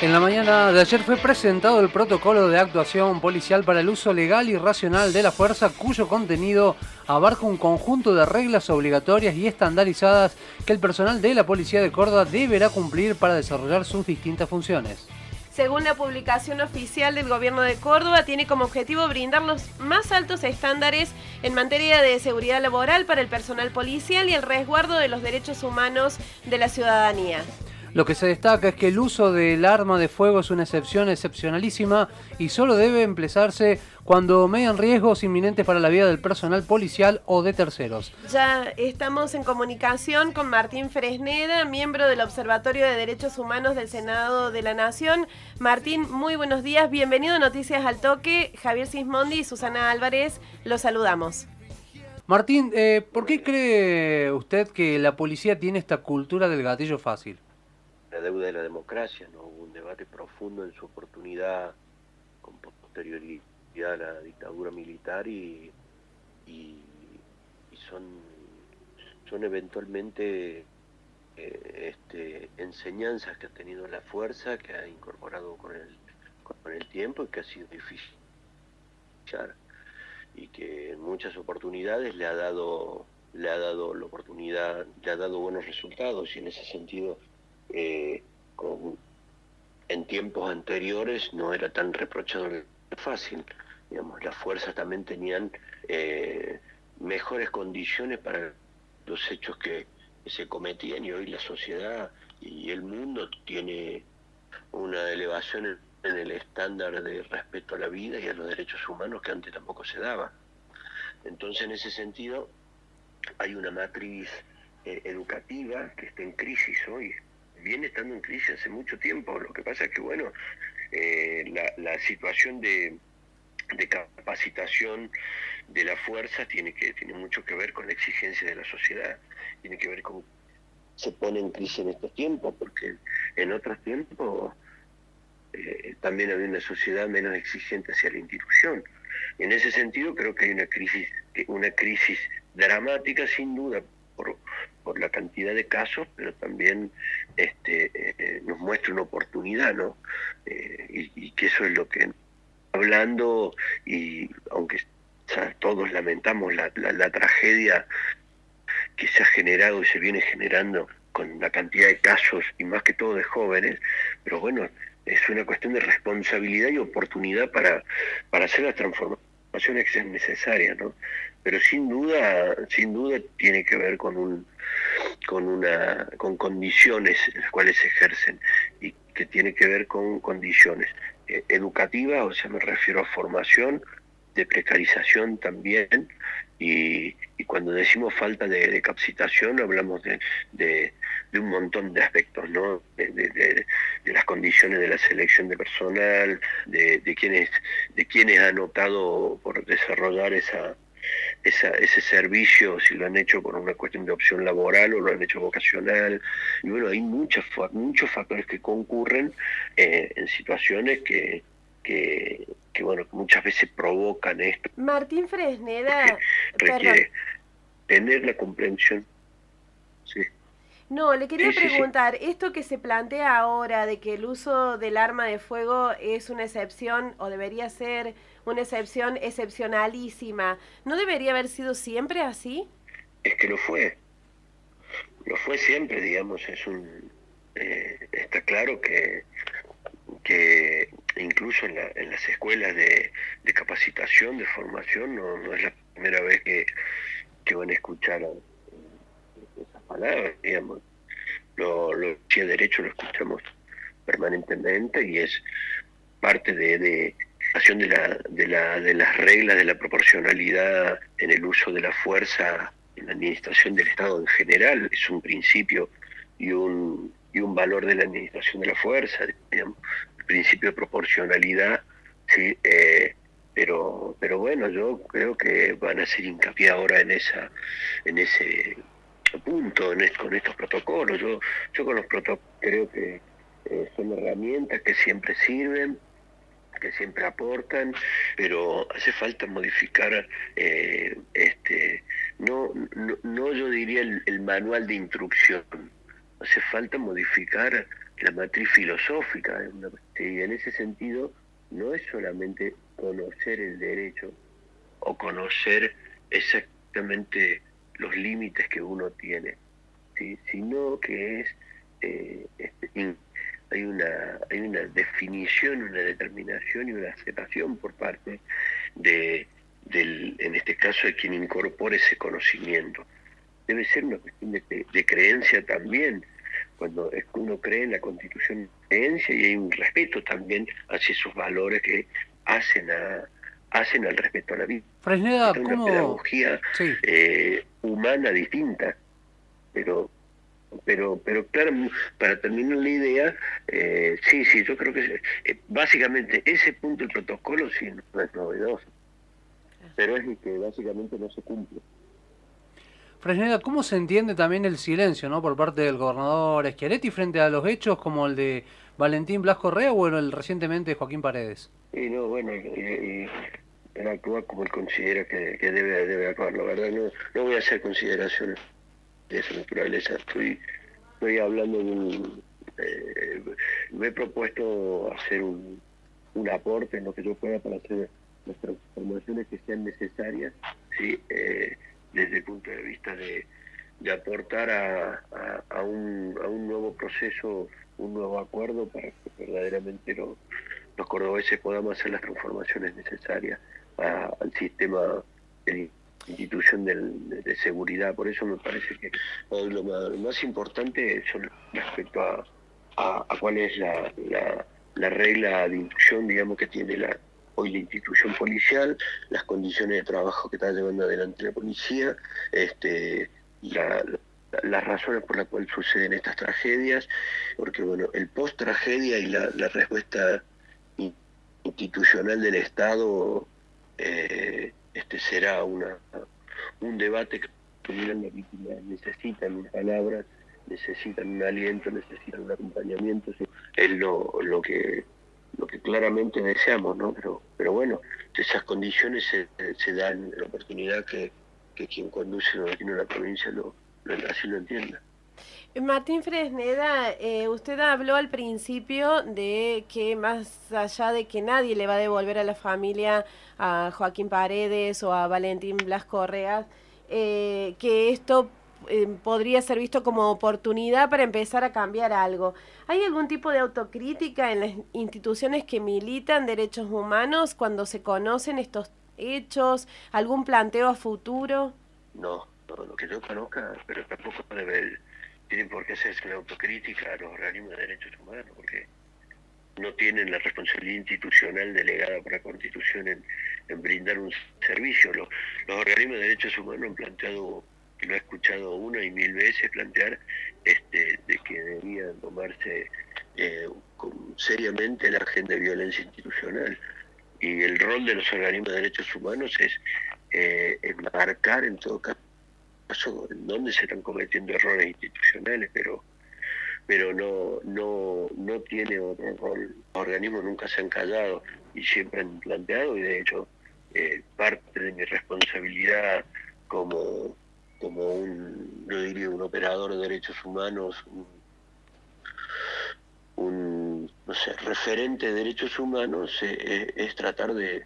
En la mañana de ayer fue presentado el protocolo de actuación policial para el uso legal y racional de la fuerza, cuyo contenido abarca un conjunto de reglas obligatorias y estandarizadas que el personal de la Policía de Córdoba deberá cumplir para desarrollar sus distintas funciones. Según la publicación oficial del Gobierno de Córdoba, tiene como objetivo brindar los más altos estándares en materia de seguridad laboral para el personal policial y el resguardo de los derechos humanos de la ciudadanía. Lo que se destaca es que el uso del arma de fuego es una excepción excepcionalísima y solo debe emplearse cuando median riesgos inminentes para la vida del personal policial o de terceros. Ya estamos en comunicación con Martín Fresneda, miembro del Observatorio de Derechos Humanos del Senado de la Nación. Martín, muy buenos días, bienvenido a Noticias al Toque. Javier Sismondi y Susana Álvarez, los saludamos. Martín, eh, ¿por qué cree usted que la policía tiene esta cultura del gatillo fácil? La deuda de la democracia, ¿no? Hubo un debate profundo en su oportunidad con posterioridad a la dictadura militar y, son, son eventualmente eh, este, enseñanzas que ha tenido la fuerza, que ha incorporado con el, con el tiempo y que ha sido difícil y que en muchas oportunidades le ha dado le ha dado la oportunidad, le ha dado buenos resultados y en ese sentido eh, en tiempos anteriores no era tan reprochado fácil. Digamos, las fuerzas también tenían eh, mejores condiciones para los hechos que, se cometían y hoy la sociedad y el mundo tiene una elevación en, el estándar de respeto a la vida y a los derechos humanos que antes tampoco se daba. Entonces, en ese sentido, hay una matriz eh, educativa que está en crisis hoy, viene estando en crisis hace mucho tiempo. Lo que pasa es que, bueno, eh, la, situación de, capacitación de la fuerza tiene, que, tiene mucho que ver con la exigencia de la sociedad, tiene que ver con se pone en crisis en estos tiempos, porque en otros tiempos eh, también había una sociedad menos exigente hacia la institución. En ese sentido creo que hay una crisis, una crisis dramática sin duda por, por la cantidad de casos, pero también este, eh, nos muestra una oportunidad, ¿no? Eh, y, que eso es lo que hablando, y aunque todos lamentamos la, la, tragedia que se ha generado y se viene generando con la cantidad de casos y más que todo de jóvenes, pero bueno, es una cuestión de responsabilidad y oportunidad para, para hacer las que sean necesarias, ¿no? Pero sin duda, sin duda tiene que ver con un con una con condiciones en las cuales se ejercen y que tiene que ver con condiciones eh, educativas, o sea, me refiero a formación, de precarización también, y, cuando decimos falta de, capacitación hablamos de, de, un montón de aspectos, ¿no? De, las condiciones de la selección de personal, de, quienes, de quienes han optado por desarrollar esa, ese servicio, si lo han hecho por una cuestión de opción laboral o lo han hecho vocacional. Y bueno, hay muchos, muchos factores que concurren eh, en situaciones que, que, bueno, muchas veces provocan esto. Martín Fresneda requiere tener la comprensión. Sí. No, le quería preguntar, esto que se plantea ahora de que el uso del arma de fuego es una excepción o debería ser una excepción excepcionalísima, ¿no debería haber sido siempre así? Es que lo fue. Lo fue siempre, digamos, es un eh, está claro que que incluso en, la, en las escuelas de, capacitación, de formación, no, no es la primera vez que, que van a escuchar esas palabras, digamos. Lo, lo si derecho lo escuchamos permanentemente y es parte de, la, de, la, de las reglas de la proporcionalidad en el uso de la fuerza en la administración del Estado en general, es un principio y un, y un valor de la administración de la fuerza, digamos, el principio de proporcionalidad, sí, eh, pero, pero bueno, yo creo que van a hacer hincapié ahora en esa, en ese punto, en con estos protocolos. Yo, yo con los protocolos creo que eh, son herramientas que siempre sirven, que siempre aportan, pero hace falta modificar eh, este no, no, no, yo diría el, manual de instrucción, hace falta modificar la matriz filosófica. Y en ese sentido, no es solamente conocer el derecho o conocer exactamente los límites que uno tiene, sino que es eh, este, hay una hay una definición, una determinación y una aceptación por parte de del, en este caso de quien incorpore ese conocimiento. Debe ser una cuestión de, creencia también, cuando uno cree en la constitución creencia y hay un respeto también hacia esos valores que hacen a hacen al respeto a la vida. Fresneda, es una pedagogía eh, humana distinta, pero pero pero claro para terminar la idea eh, sí sí yo creo que eh, básicamente ese punto del protocolo sí no es novedoso pero es que básicamente no se cumple Fresneda, ¿cómo se entiende también el silencio ¿no? por parte del gobernador Schiaretti frente a los hechos como el de Valentín Blas Correa o el recientemente de Joaquín Paredes? Y no, bueno, y, actúa como él considera que, debe, actuar. La verdad, no, no voy a hacer consideraciones de esa naturaleza. Estoy, estoy hablando de un... Eh, me he propuesto hacer un, un aporte en lo que yo pueda para hacer las transformaciones que sean necesarias, ¿sí? Eh, desde el punto de vista de, de aportar a, a, un, a un nuevo proceso, un nuevo acuerdo para que verdaderamente los, los cordobeses podamos hacer las transformaciones necesarias al sistema de institución de seguridad. Por eso me parece que lo más, importante son respecto a, cuál es la, la, regla de inclusión, digamos, que tiene la, hoy la institución policial, las condiciones de trabajo que está llevando adelante la policía, este, las razones por las cuales suceden estas tragedias, porque bueno, el post tragedia y la, respuesta institucional del Estado eh, este será una un debate que las víctimas. Necesitan palabras, necesitan un aliento, necesitan un acompañamiento, es lo, lo que lo que claramente deseamos, ¿no? Pero, pero bueno, esas condiciones se, se dan la oportunidad que, que quien conduce destino de la provincia lo, lo, así lo entienda. Martín Fresneda, eh, usted habló al principio de que más allá de que nadie le va a devolver a la familia a Joaquín Paredes o a Valentín Blas Correa, eh, que esto eh, podría ser visto como oportunidad para empezar a cambiar algo. ¿Hay algún tipo de autocrítica en las instituciones que militan derechos humanos cuando se conocen estos hechos? ¿Algún planteo a futuro? No, no lo que yo conozca, pero tampoco debe tienen por qué hacerse una autocrítica a los organismos de derechos humanos, porque no tienen la responsabilidad institucional delegada por la Constitución en, brindar un servicio. Los, organismos de derechos humanos han planteado, que lo he escuchado una y mil veces plantear, este, de que deberían tomarse eh, seriamente la agenda de violencia institucional. Y el rol de los organismos de derechos humanos es eh, enmarcar en todo caso en donde se están cometiendo errores institucionales, pero pero no no no tiene otro rol. Los organismos nunca se han callado y siempre han planteado, y de hecho eh, parte de mi responsabilidad como, como un, yo diría, un operador de derechos humanos, un, no sé, referente de derechos humanos, eh, eh, es tratar de,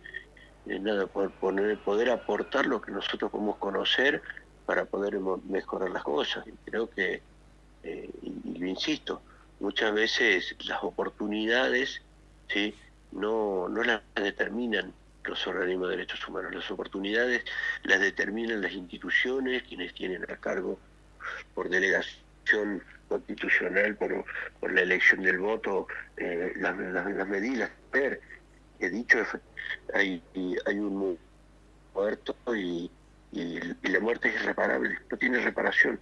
nada, poder, poder aportar lo que nosotros podemos conocer para poder mejorar las cosas. Y creo que, eh, y, lo insisto, muchas veces las oportunidades ¿sí? no, no las determinan los organismos de derechos humanos, las oportunidades las determinan las instituciones, quienes tienen a cargo por delegación constitucional, por, por la elección del voto, eh, las, las, medidas. He dicho, hay, hay un muerto y y, la muerte es irreparable, no tiene reparación.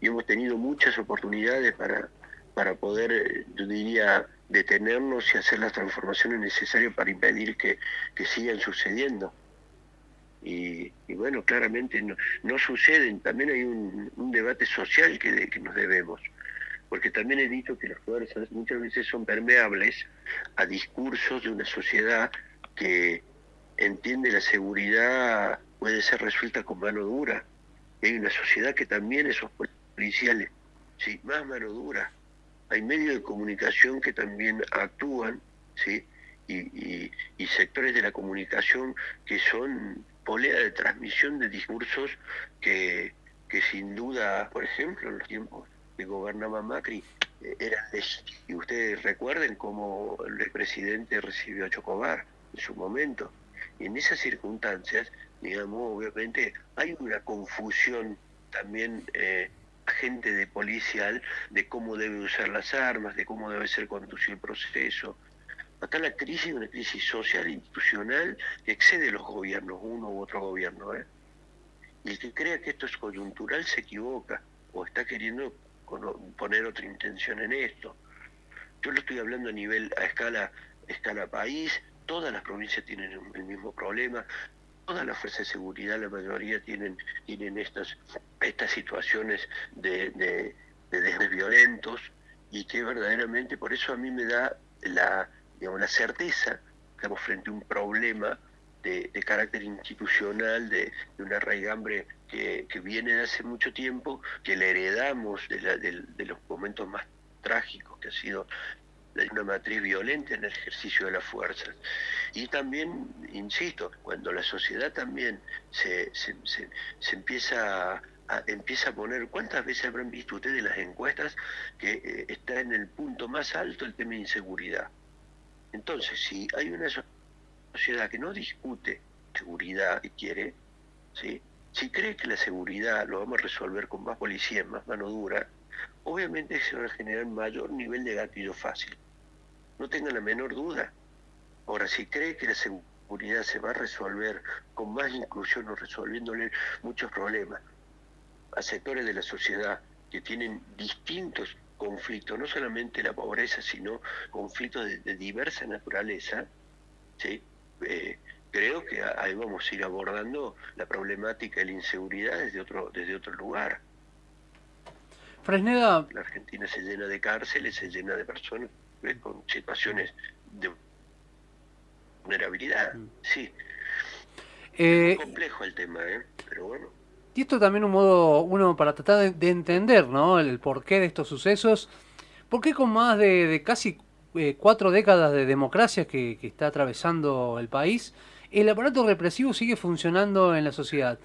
Y hemos tenido muchas oportunidades para, para poder, yo diría, detenernos y hacer las transformaciones necesarias para impedir que, sigan sucediendo. Y, bueno, claramente no, no, suceden. También hay un, debate social que, que nos debemos, porque también he dicho que las fuerzas muchas veces son permeables a discursos de una sociedad que entiende la seguridad puede ser resuelta con mano dura. hay una sociedad que también esos policiales, sí, más mano dura, hay medios de comunicación que también actúan, ¿sí? Y, sectores de la comunicación que son polea de transmisión de discursos que, que sin duda, por ejemplo, en los tiempos que gobernaba Macri, eh, eran Y ustedes recuerden cómo el presidente recibió a Chocobar en su momento. Y en esas circunstancias, digamos, obviamente hay una confusión también eh, agente de policial de cómo debe usar las armas, de cómo debe ser conducido el proceso. Acá la crisis es una crisis social, institucional, que excede los gobiernos, uno u otro gobierno. ¿eh? Y el que crea que esto es coyuntural se equivoca o está queriendo poner otra intención en esto. Yo lo estoy hablando a nivel, a escala, escala país, todas las provincias tienen el mismo problema, todas las fuerzas de seguridad, la mayoría tienen, tienen estas, estas situaciones de, de, violentos y que verdaderamente por eso a mí me da la, digamos, la certeza que estamos frente a un problema de, carácter institucional, de, una raigambre que, que, viene de hace mucho tiempo, que le heredamos de, de los momentos más trágicos que ha sido una matriz violenta en el ejercicio de las fuerzas. Y también, insisto, cuando la sociedad también se, empieza a, empieza a poner, ¿cuántas veces habrán visto ustedes las encuestas que eh, está en el punto más alto el tema de inseguridad? Entonces, si hay una sociedad que no discute seguridad y quiere, ¿sí? si cree que la seguridad lo vamos a resolver con más policía, más mano dura, obviamente se va a generar mayor nivel de gatillo fácil no tenga la menor duda. Ahora, si cree que la seguridad se va a resolver con más inclusión o resolviéndole muchos problemas a sectores de la sociedad que tienen distintos conflictos, no solamente la pobreza, sino conflictos de, diversa naturaleza, ¿sí? Eh, creo que ahí vamos a ir abordando la problemática de la inseguridad desde otro, desde otro lugar. Fresneda. La Argentina se llena de cárceles, se llena de personas con situaciones de vulnerabilidad, mm. sí. Eh, es complejo el tema, ¿eh? pero bueno. Y esto también un modo, uno para tratar de, entender, ¿no? El porqué de estos sucesos. ¿Por qué con más de, casi eh, cuatro décadas de democracia que, está atravesando el país, el aparato represivo sigue funcionando en la sociedad?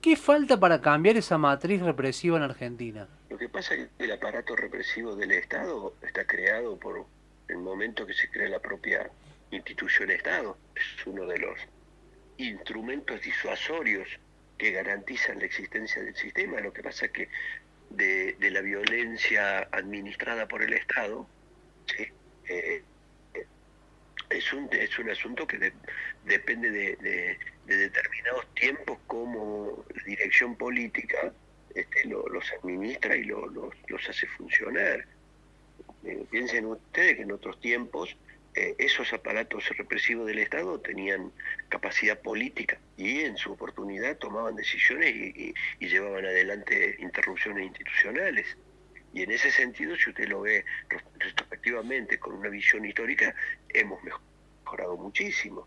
¿Qué falta para cambiar esa matriz represiva en Argentina? Lo que pasa es que el aparato represivo del Estado está creado por el momento que se crea la propia institución Estado. Es uno de los instrumentos disuasorios que garantizan la existencia del sistema. Lo que pasa es que de, la violencia administrada por el Estado, eh, es, un, es un asunto que depende de, determinados tiempos como dirección política este, los administra y los, hace funcionar. Eh, piensen ustedes que en otros tiempos eh, esos aparatos represivos del Estado tenían capacidad política y en su oportunidad tomaban decisiones y, llevaban adelante interrupciones institucionales. Y en ese sentido, si usted lo ve retrospectivamente con una visión histórica, hemos mejorado muchísimo.